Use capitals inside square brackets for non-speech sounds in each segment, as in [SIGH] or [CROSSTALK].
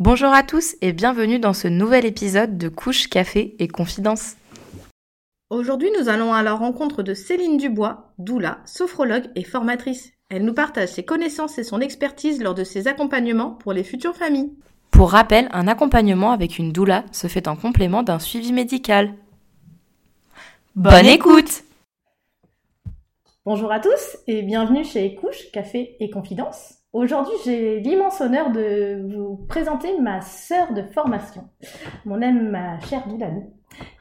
Bonjour à tous et bienvenue dans ce nouvel épisode de Couche, Café et Confidence. Aujourd'hui, nous allons à la rencontre de Céline Dubois, doula, sophrologue et formatrice. Elle nous partage ses connaissances et son expertise lors de ses accompagnements pour les futures familles. Pour rappel, un accompagnement avec une doula se fait en complément d'un suivi médical. Bonne, écoute Bonjour à tous et bienvenue chez Couche, Café et Confidence. Aujourd'hui, j'ai l'immense honneur de vous présenter ma sœur de formation, mon aime ma chère Doulane,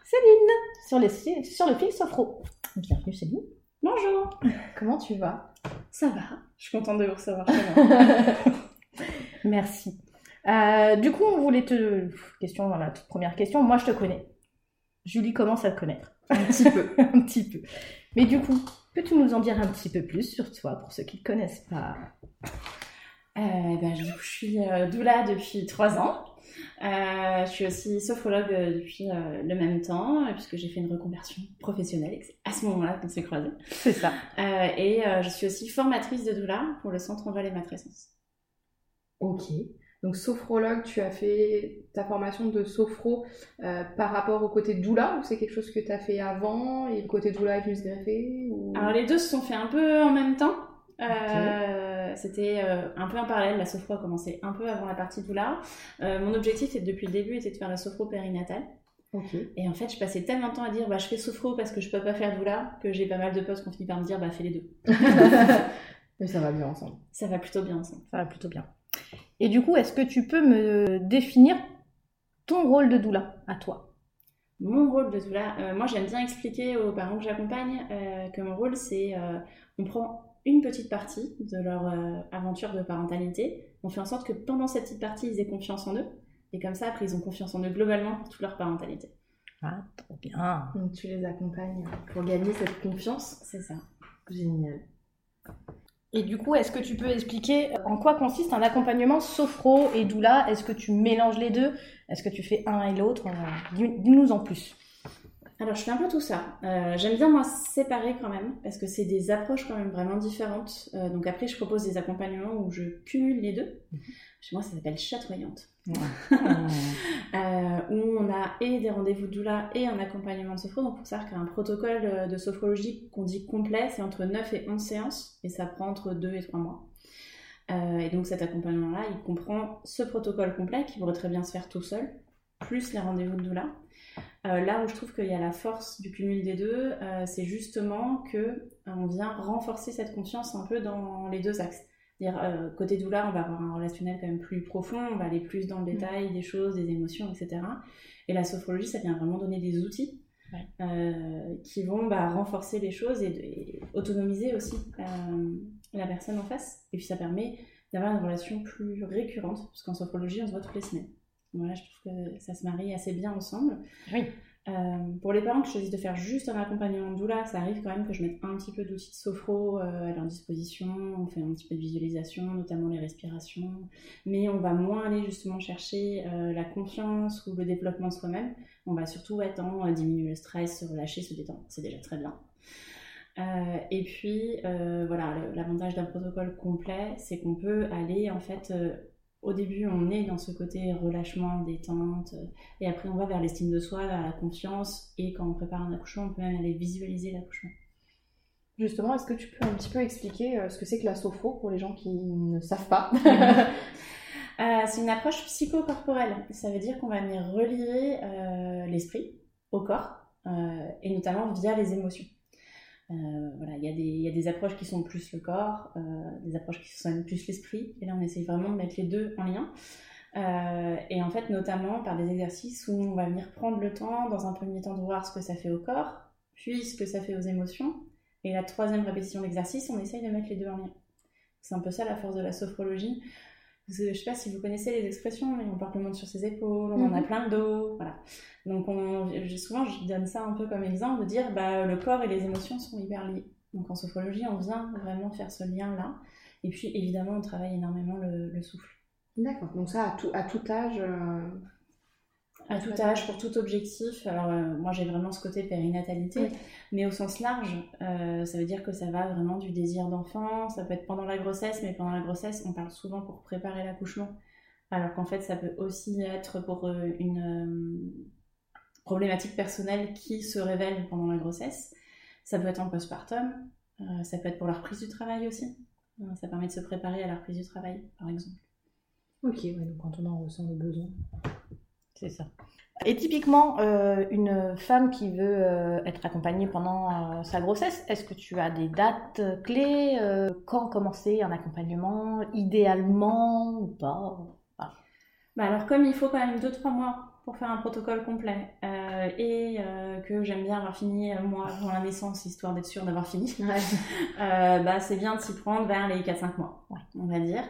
Céline, sur, les, sur le fil Sophro. Bienvenue Céline. Bonjour. Comment tu vas? Ça va. Je suis contente de vous recevoir [LAUGHS] Merci. Euh, du coup, on voulait te... Question, la toute première question. Moi, je te connais. Julie commence à te connaître? Un petit peu. [LAUGHS] un petit peu. Mais du coup, peux-tu nous en dire un petit peu plus sur toi, pour ceux qui ne connaissent pas? Euh, ben, je, suis euh, doula depuis trois ans. Euh, je suis aussi sophrologue depuis le même temps, puisque j'ai fait une reconversion professionnelle et c'est à ce moment-là qu'on s'est croisés. C'est ça. et je suis aussi formatrice de doula pour le Centre Envol et Matrescence. Ok. Donc sophrologue, tu as fait ta formation de sophro par rapport au côté doula ou c'est quelque chose que tu as fait avant et le côté doula est venu se greffer Alors les deux se sont fait un peu en même temps. C'était euh, un peu en parallèle. La sophro a commencé un peu avant la partie doula. Euh, mon objectif, depuis le début, était de faire la sophro périnatale. Et en fait, je passais tellement de temps à dire bah, je fais sophro parce que je peux pas faire doula que j'ai pas mal de potes qui ont fini par me dire bah fais les deux. [LAUGHS] Mais ça va bien ensemble. Ça va plutôt bien ensemble. Ça va plutôt bien. Et du coup, est-ce que tu peux me définir ton rôle de doula à toi? Mon rôle de doula, euh, moi j'aime bien expliquer aux parents que j'accompagne que mon rôle c'est on prend une petite partie de leur euh, aventure de parentalité. On fait en sorte que pendant cette petite partie, ils aient confiance en eux. Et comme ça, après, ils ont confiance en eux globalement pour toute leur parentalité. Ah, trop bien. Donc tu les accompagnes pour gagner cette confiance? C'est ça. Génial. Et du coup, est-ce que tu peux expliquer en quoi consiste un accompagnement sophro et doula? Est-ce que tu mélanges les deux? Est-ce que tu fais un et l'autre? Dis-nous en plus. Alors, je fais un peu tout ça. Euh, J'aime bien, moi, séparer quand même, parce que c'est des approches quand même vraiment différentes. Euh, donc après, je propose des accompagnements où je cumule les deux. Mhm. Chez moi, ça s'appelle chatoyante. [LAUGHS] euh, où on a et des rendez-vous de doula et un accompagnement de sophro. Donc, pour ça, qu'il y a un protocole euh, de sophrologie qu'on dit complet, c'est entre 9 et 11 séances, et ça prend entre 2 et 3 mois. Euh, et donc, cet accompagnement-là, il comprend ce protocole complet qui pourrait très bien se faire tout seul, plus les rendez-vous de doula. Là où je trouve qu'il y a la force du cumul des deux, c'est justement que on vient renforcer cette confiance un peu dans les deux axes. Dire côté doula, on va avoir un relationnel quand même plus profond, on va aller plus dans le mm. détail des choses, des émotions, etc. Et la sophrologie, ça vient vraiment donner des outils qui vont bah, renforcer les choses et, autonomiser aussi la personne en face. Et puis ça permet d'avoir une relation plus récurrente, parce qu'en sophrologie, on se voit toutes les semaines. Voilà, je trouve que ça se marie assez bien ensemble. Oui. Euh, pour les parents qui choisissent de faire juste un accompagnement de doula, ça arrive quand même que je mette un petit peu d'outils de sophro euh, à leur disposition. On fait un petit peu de visualisation, notamment les respirations. Mais on va moins aller justement chercher euh, la confiance ou le développement soi-même. On va surtout être en diminuer le stress, se relâcher, se détendre. C'est déjà très bien. et puis, voilà, l'avantage d'un protocole complet, c'est qu'on peut aller en fait au début, on est dans ce côté relâchement, détente, euh, et après on va vers l'estime de soi, vers la confiance, et quand on prépare un accouchement, on peut même aller visualiser l'accouchement. Justement, est-ce que tu peux un petit peu expliquer euh, ce que c'est que la sophro pour les gens qui ne savent pas [LAUGHS] [LAUGHS] euh, C'est une approche psychocorporelle. Ça veut dire qu'on va venir relier l'esprit au corps, et notamment via les émotions. Euh, voilà, il y, y, a des approches qui sont plus le corps, euh, des approches qui sont plus l'esprit, et là on essaye vraiment de mettre les deux en lien. Euh, et en fait, notamment par des exercices où on va venir prendre le temps, dans un premier temps, de voir ce que ça fait au corps, puis ce que ça fait aux émotions. Et la troisième répétition d'exercice, on essaye de mettre les deux en lien. C'est un peu ça la force de la sophrologie. Je sais pas si vous connaissez les expressions, mais on porte le monde sur ses épaules, on en a Mhm. plein le dos, voilà. Donc on, souvent je donne ça un peu comme exemple de dire bah, le corps et les émotions sont hyper liés. Donc en sophrologie, on vient vraiment faire ce lien-là. Et puis évidemment, on travaille énormément le, le souffle. D'accord. Donc ça, à tout, à tout âge. euh, À tout âge, pour tout objectif. Alors, euh, moi, j'ai vraiment ce côté périnatalité, Oui. mais au sens large, euh, ça veut dire que ça va vraiment du désir d'enfant. Ça peut être pendant la grossesse, mais pendant la grossesse, on parle souvent pour préparer l'accouchement. Alors qu'en fait, ça peut aussi être pour euh, une euh, problématique personnelle qui se révèle pendant la grossesse. Ça peut être en postpartum. ça peut être pour la reprise du travail aussi. Ça permet de se préparer à la reprise du travail, par exemple. Ok, ouais, donc quand on en ressent le besoin. C'est ça. Et typiquement, euh, une femme qui veut euh, être accompagnée pendant euh, sa grossesse, est-ce que tu as des dates clés Quand commencer un accompagnement Idéalement ou pas Bah alors comme il faut quand même 2-3 mois pour faire un protocole complet et que j'aime bien avoir fini moi avant la naissance histoire d'être sûre d'avoir fini, Ouais. [LAUGHS] bah c'est bien de s'y prendre vers les 4-5 mois, Ouais. on va dire.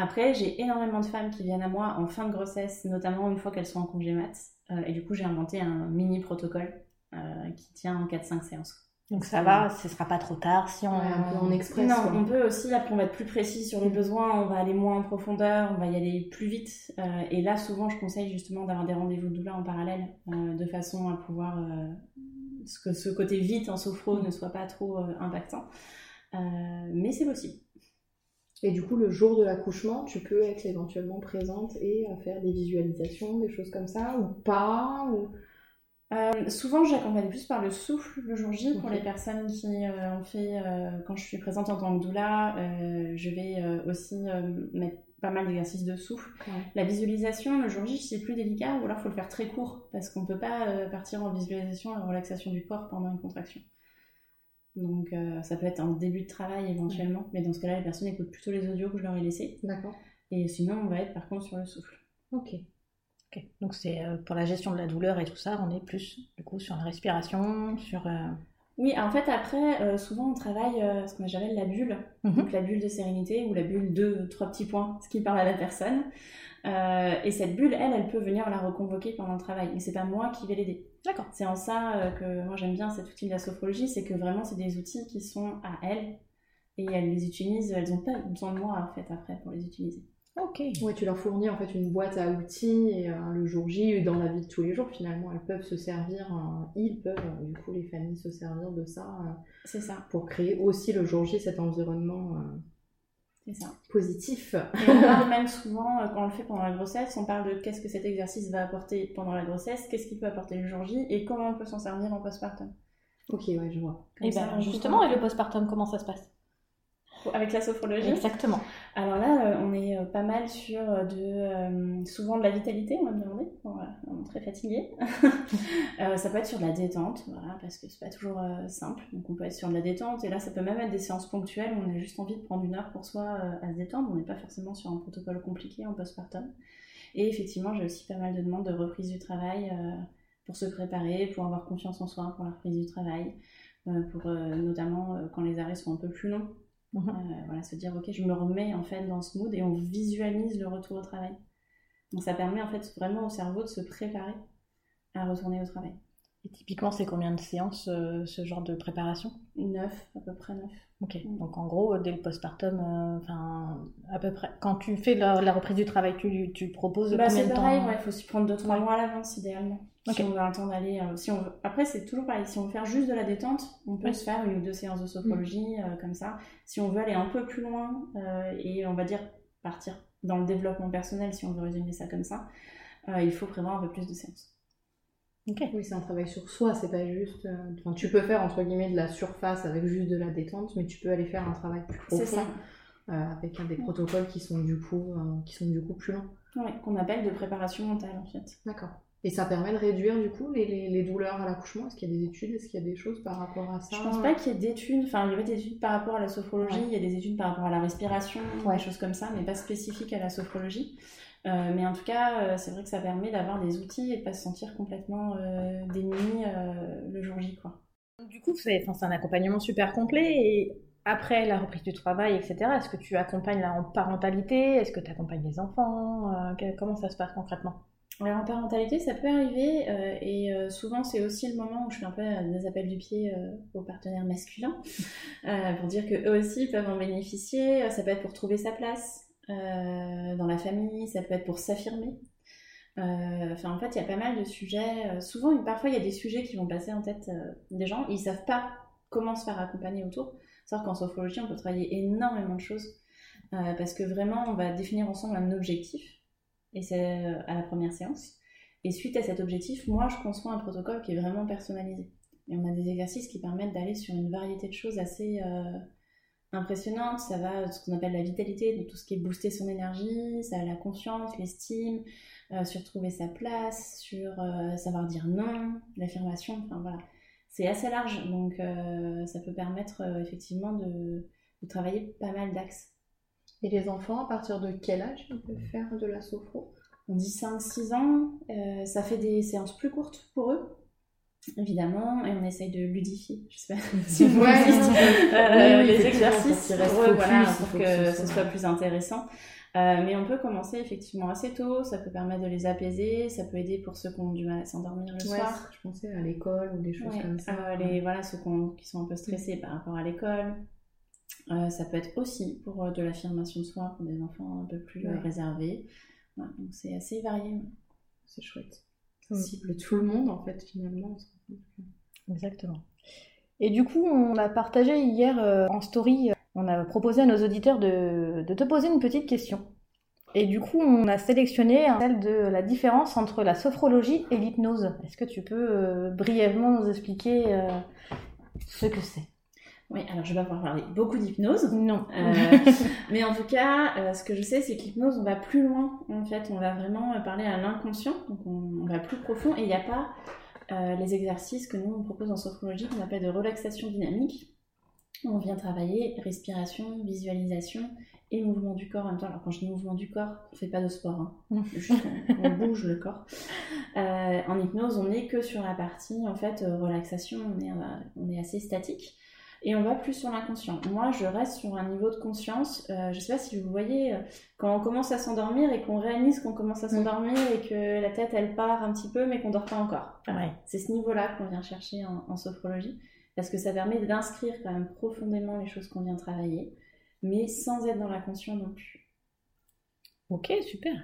Après j'ai énormément de femmes qui viennent à moi en fin de grossesse, notamment une fois qu'elles sont en congé mat. Euh, et du coup j'ai inventé un mini protocole euh, qui tient en 4-5 séances. Donc ça va, ce sera pas trop tard si on... Ouais, express. Non, on peut aussi, après on va être plus précis sur les besoins, on va aller moins en profondeur, on va y aller plus vite. Euh, et là, souvent, je conseille justement d'avoir des rendez-vous de doula en parallèle, euh, de façon à pouvoir euh, que ce côté vite en sophro ne soit pas trop impactant. Mais c'est possible. Et du coup, le jour de l'accouchement, tu peux être éventuellement présente et faire des visualisations, des choses comme ça, ou pas ou... Euh, souvent, j'accompagne plus par le souffle le jour J pour les personnes qui euh, ont fait, euh, quand je suis présente en tant que doula, euh, je vais aussi mettre pas mal d'exercices de souffle. Ouais. La visualisation, le jour J, c'est plus délicat, ou alors il faut le faire très court, parce qu'on peut pas partir en visualisation et en relaxation du corps pendant une contraction. Donc euh, ça peut être en début de travail éventuellement, mais dans ce cas-là, les personnes écoutent plutôt les audios que je leur ai laissés. D'accord. Et sinon, on va être par contre sur le souffle. Ok. Ok. Donc c'est euh, pour la gestion de la douleur et tout ça, on est plus du coup sur la respiration, sur... euh, Oui, en fait, après, souvent on travaille ce qu'on appelle la bulle, Mhm. donc la bulle de sérénité ou la bulle de trois petits points, ce qui parle à la personne. Et cette bulle, elle, elle peut venir la reconvoquer pendant le travail, mais c'est pas moi qui vais l'aider. D'accord. C'est en ça euh, que moi j'aime bien cet outil de la sophrologie, c'est que vraiment c'est des outils qui sont à elles et elles les utilisent, elles n'ont pas besoin de moi en fait après pour les utiliser. Ok. Ouais, tu leur fournis en fait une boîte à outils et euh, le jour J, dans la vie de tous les jours, finalement, elles peuvent se servir, euh, ils peuvent, euh, du coup, les familles se servir de ça euh, C'est ça, pour créer aussi le jour J cet environnement euh, ça. positif. Et on parle même souvent, euh, quand on le fait pendant la grossesse, on parle de qu'est-ce que cet exercice va apporter pendant la grossesse, qu'est-ce qu'il peut apporter le jour J et comment on peut s'en servir en postpartum. Ok, ouais, je vois. Comme Et ça, ben justement, et le postpartum, comment ça se passe? Avec la sophrologie Exactement. Alors là, euh, on est euh, pas mal sur euh, de, souvent de la vitalité, on va me demander. Voilà, on est très fatigué. [LAUGHS] Ça peut être sur de la détente, voilà, parce que c'est pas toujours simple. Donc on peut être sur de la détente, et là ça peut même être des séances ponctuelles où on a juste envie de prendre une heure pour soi à se détendre. On n'est pas forcément sur un protocole compliqué en postpartum. Et effectivement, j'ai aussi pas mal de demandes de reprise du travail pour se préparer, pour avoir confiance en soi pour la reprise du travail, pour notamment quand les arrêts sont un peu plus longs. Mhm. Euh, voilà, se dire ok, je me remets en fait dans ce mood et on visualise le retour au travail. Donc ça permet en fait vraiment au cerveau de se préparer à retourner au travail. Et typiquement, c'est combien de séances euh, ce genre de préparation? Neuf, à peu près neuf. Ok. Mm. Donc en gros, dès le postpartum, euh, enfin à peu près. Quand tu fais la, la reprise du travail, tu, tu proposes Bah, combien c'est de temps? pareil, ouais, il faut s'y prendre 2-3 Ouais. mois à l'avance idéalement. Ok. Si on veut un temps d'aller. euh, si on veut... Après, c'est toujours pareil. Si on veut faire juste de la détente, on peut Ouais. se faire une ou deux séances de sophrologie euh, comme ça. Si on veut aller un peu plus loin et on va dire partir dans le développement personnel, si on veut résumer ça comme ça, il faut prévoir un peu plus de séances. Oui, c'est un travail sur soi, c'est pas juste. euh, enfin, tu peux faire entre guillemets de la surface avec juste de la détente, mais tu peux aller faire un travail plus profond euh, avec des protocoles qui sont du coup euh, qui sont du coup plus longs. Ouais, qu'on appelle de préparation mentale en fait. D'accord. Et ça permet de réduire du coup les, les- les douleurs à l'accouchement? Est-ce qu'il y a des études? Est-ce qu'il y a des choses par rapport à ça? Je pense pas qu'il y ait d'études, enfin il y avait des études par rapport à la sophrologie, Ouais. il y a des études par rapport à la respiration, des choses comme ça, mais pas spécifiques à la sophrologie. Euh, mais en tout cas, euh, c'est vrai que ça permet d'avoir des outils et de pas se sentir complètement euh, démuni euh, le jour J. Quoi. Du coup, c'est un accompagnement super complet. Et après la reprise du travail, etc. Est-ce que tu accompagnes la parentalité? Est-ce que tu accompagnes les enfants? Que- Comment ça se passe concrètement? Alors en parentalité, ça peut arriver euh, et euh, souvent c'est aussi le moment où je fais un peu des appels du pied euh, aux partenaires masculins [LAUGHS] pour dire que eux aussi peuvent en bénéficier. Ça peut être pour trouver sa place dans la famille, ça peut être pour s'affirmer. Euh, Enfin, en fait, il y a pas mal de sujets. Euh, souvent, parfois, il y a des sujets qui vont passer en tête euh, des gens. Ils savent pas comment se faire accompagner autour. C'est-à-dire qu'en sophrologie, on peut travailler énormément de choses euh, parce que vraiment, on va définir ensemble un objectif et c'est euh, à la première séance. Et suite à cet objectif, moi, je conçois un protocole qui est vraiment personnalisé. Et on a des exercices qui permettent d'aller sur une variété de choses assez euh, impressionnantes. Ça va de ce qu'on appelle la vitalité, de tout ce qui est booster son énergie, ça a la confiance, l'estime, euh, sur trouver sa place, sur euh, savoir dire non, l'affirmation, enfin voilà. C'est assez large, donc euh, ça peut permettre euh, effectivement de, de travailler pas mal d'axes. Et les enfants, à partir de quel âge ils peuvent faire de la sophro? On dit 5-6 ans, euh, ça fait des séances plus courtes pour eux, évidemment, et on essaye de ludifier, je sais pas [LAUGHS] si vous Ouais, euh, Oui, oui, les exercices, pour voilà, pour que, que ce soit- plus intéressant. Euh, mais on peut commencer effectivement assez tôt, ça peut permettre de les apaiser, ça peut aider pour ceux qui ont du mal à s'endormir le Ouais, soir. je pensais à l'école ou des choses Ouais, comme ça. euh, les, voilà, ceux qu'on- qui sont un peu stressés par rapport à l'école. Euh, ça peut être aussi pour euh, de l'affirmation de soi pour des enfants un peu plus réservés. Donc c'est assez varié. C'est chouette. Ça cible tout le monde, en fait, finalement. Exactement. Et du coup, on a partagé hier euh, en story, euh, on a proposé à nos auditeurs de, de te poser une petite question. Et du coup, on a sélectionné celle de la différence entre la sophrologie et l'hypnose. Est-ce que tu peux euh, brièvement nous expliquer euh, ce que c'est? Oui, alors je vais pas pouvoir parler beaucoup d'hypnose. Non. Euh, [LAUGHS] mais en tout cas, euh, ce que je sais, c'est que l'hypnose, on va plus loin. En fait, on va vraiment parler à l'inconscient, donc on, on va plus profond. Et il n'y a pas euh, les exercices que nous on propose en sophrologie qu'on appelle de relaxation dynamique. On vient travailler respiration, visualisation et mouvement du corps en même temps. Alors quand je dis mouvement du corps, on fait pas de sport, hein. [LAUGHS] Juste on, on bouge le corps. Euh, en hypnose, on n'est que sur la partie en fait relaxation, on est, on est assez statique et on va plus sur l'inconscient. Moi, je reste sur un niveau de conscience. Euh, je sais pas si vous voyez, euh, quand on commence à s'endormir et qu'on réalise qu'on commence à s'endormir et que la tête elle part un petit peu, mais qu'on dort pas encore. Ouais. C'est ce niveau-là qu'on vient chercher en, en sophrologie, parce que ça permet d'inscrire quand même profondément les choses qu'on vient travailler, mais sans être dans l'inconscient non plus. Ok, super.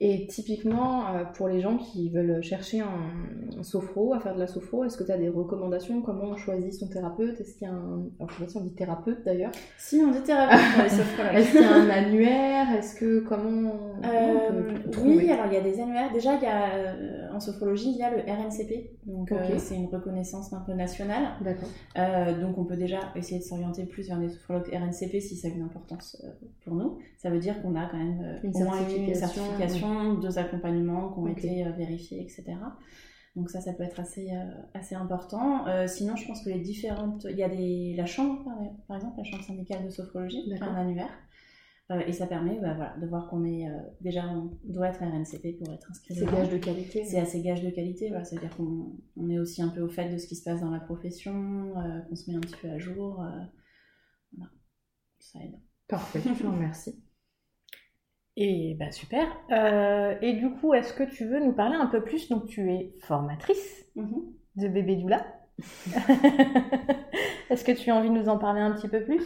Et typiquement, euh, pour les gens qui veulent chercher un, un sophro, à faire de la sophro, est-ce que tu as des recommandations? Comment on choisit son thérapeute? Est-ce qu'il y a un... Alors, je sais pas si on dit thérapeute d'ailleurs. Si on dit thérapeute pour les sophrologues. Est-ce qu'il y a un annuaire? Est-ce que... Comment on Euh, peut trouver? oui, alors il y a des annuaires. Déjà, il y a, euh, en sophrologie, il y a le RNCP. Donc, euh, c'est une reconnaissance un peu nationale. D'accord. Euh, donc, on peut déjà essayer de s'orienter plus vers des sophrologues RNCP si ça a une importance euh, pour nous. Ça veut dire qu'on a quand même euh, au moins une certification, deux accompagnements qui ont été euh, vérifiés, etc. Donc ça, ça peut être assez, euh, assez important. Euh, sinon, je pense que les différentes... Il y a des... la chambre, par, exemple, la chambre syndicale de sophrologie, qui a un annuaire. Euh, et ça permet bah, voilà, de voir qu'on est... déjà, on doit être RNCP pour être inscrit. C'est gage de qualité. C'est assez gage de qualité, voilà, c'est-à-dire qu'on on est aussi un peu au fait de ce qui se passe dans la profession, qu'on se met un petit peu à jour. voilà. Ça aide. Parfait, je vous remercie. Et bah super. Euh, et du coup, est-ce que tu veux nous parler un peu plus? Donc, tu es formatrice Mhm. de bébé doula. [LAUGHS] est-ce que tu as envie de nous en parler un petit peu plus?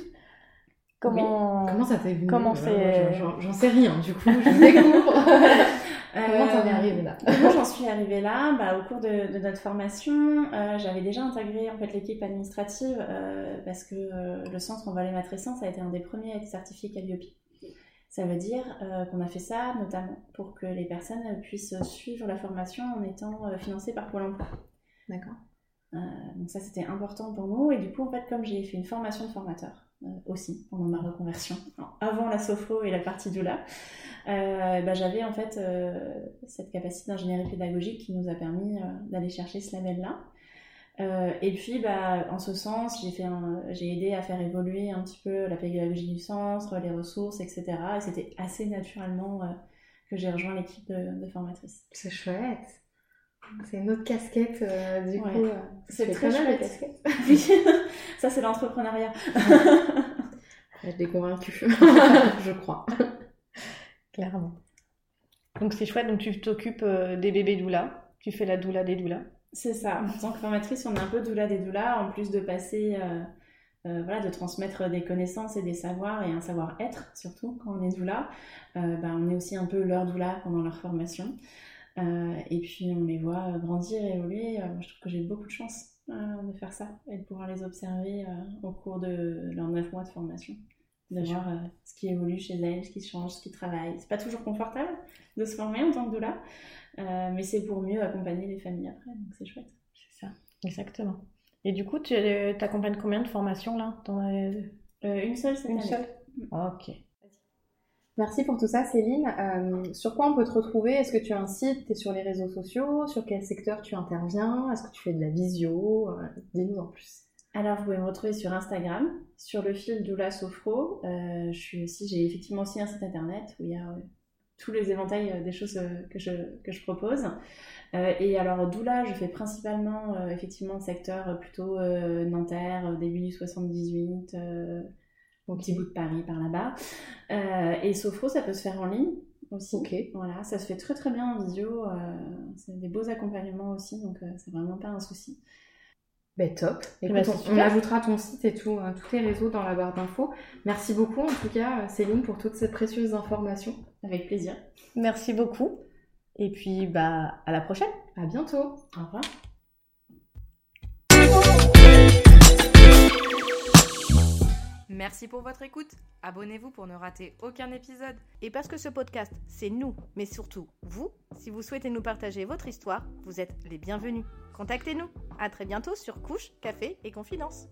Comment Comment ça t'est venu? Comment Euh, c'est- j'en- sais rien, du coup, je [LAUGHS] découvre. [LAUGHS] Comment t'en es Euh, arrivée là? Comment j'en suis arrivée là? Bah, Au cours de, de notre formation, euh, j'avais déjà intégré en fait, l'équipe administrative euh, parce que euh, le centre en Valais-Matrescence a été un des premiers à être certifié Calliope. Ça veut dire euh, qu'on a fait ça notamment pour que les personnes puissent suivre la formation en étant euh, financées par Pôle emploi. D'accord. Euh, donc ça c'était important pour nous et du coup en fait comme j'ai fait une formation de formateur euh, aussi pendant ma reconversion avant la sophro et la partie doula bah, j'avais en fait cette capacité d'ingénierie pédagogique qui nous a permis d'aller chercher ce label là et puis bah, en ce sens j'ai fait un- j'ai aidé à faire évoluer un petit peu la pédagogie du centre les ressources etc et c'était assez naturellement euh, que j'ai rejoint l'équipe de, de formatrices C'est chouette. C'est une autre casquette, euh, du Ouais. coup. euh, C'est très pas mal [LAUGHS] ça c'est l'entrepreneuriat. [LAUGHS] Elle est convaincue, [LAUGHS] je crois. Clairement. Donc c'est chouette, donc tu t'occupes euh, des bébés doula, tu fais la doula des doulas. C'est ça. En tant que formatrice, on est un peu doula des doulas, en plus de passer, euh, euh, voilà, de transmettre des connaissances et des savoirs et un savoir-être, surtout quand on est doula. Euh, bah, on est aussi un peu leur doula pendant leur formation. Et puis on les voit grandir, évoluer. Euh, je trouve que j'ai beaucoup de chance de faire ça et de pouvoir les observer au cours de leurs neuf mois de formation. De voir euh, ce qui évolue chez elles, ce qui change, ce qui travaille. C'est pas toujours confortable de se former en tant que doula, euh, mais c'est pour mieux accompagner les familles après, donc c'est chouette. C'est ça, exactement. Et du coup, tu accompagnes combien de formations là Euh, une seule cette Une année. seule Ok. Merci pour tout ça, Céline. Euh, sur quoi on peut te retrouver? Est-ce que tu as un site? Tu es sur les réseaux sociaux? Sur quel secteur tu interviens? Est-ce que tu fais de la visio? Euh, Dis-nous en plus. Alors, vous pouvez me retrouver sur Instagram, sur le fil Doula Sofro. Euh, je suis aussi, j'ai effectivement aussi un site internet où il y a euh, tous les éventails euh, des choses que, je, que je propose. Et alors, Doula, je fais principalement effectivement le secteur plutôt Nanterre, début du 78, euh, au petit bout de Paris par là-bas. Et Sofro, ça peut se faire en ligne aussi. Ok. Voilà, ça se fait très très bien en visio. c'est des beaux accompagnements aussi, donc c'est vraiment pas un souci. Ben top. Écoute, ben, c'est on- on, ajoutera ton site et tout, euh, tous tes réseaux dans la barre d'infos. Merci beaucoup en tout cas, Céline, pour toutes ces précieuses informations. Avec plaisir. Merci beaucoup. Et puis, bah, à la prochaine. À bientôt. Au revoir. Merci pour votre écoute. Abonnez-vous pour ne rater aucun épisode. Et parce que ce podcast, c'est nous, mais surtout vous, si vous souhaitez nous partager votre histoire, vous êtes les bienvenus. Contactez-nous. À très bientôt sur Couche, Café et Confidence.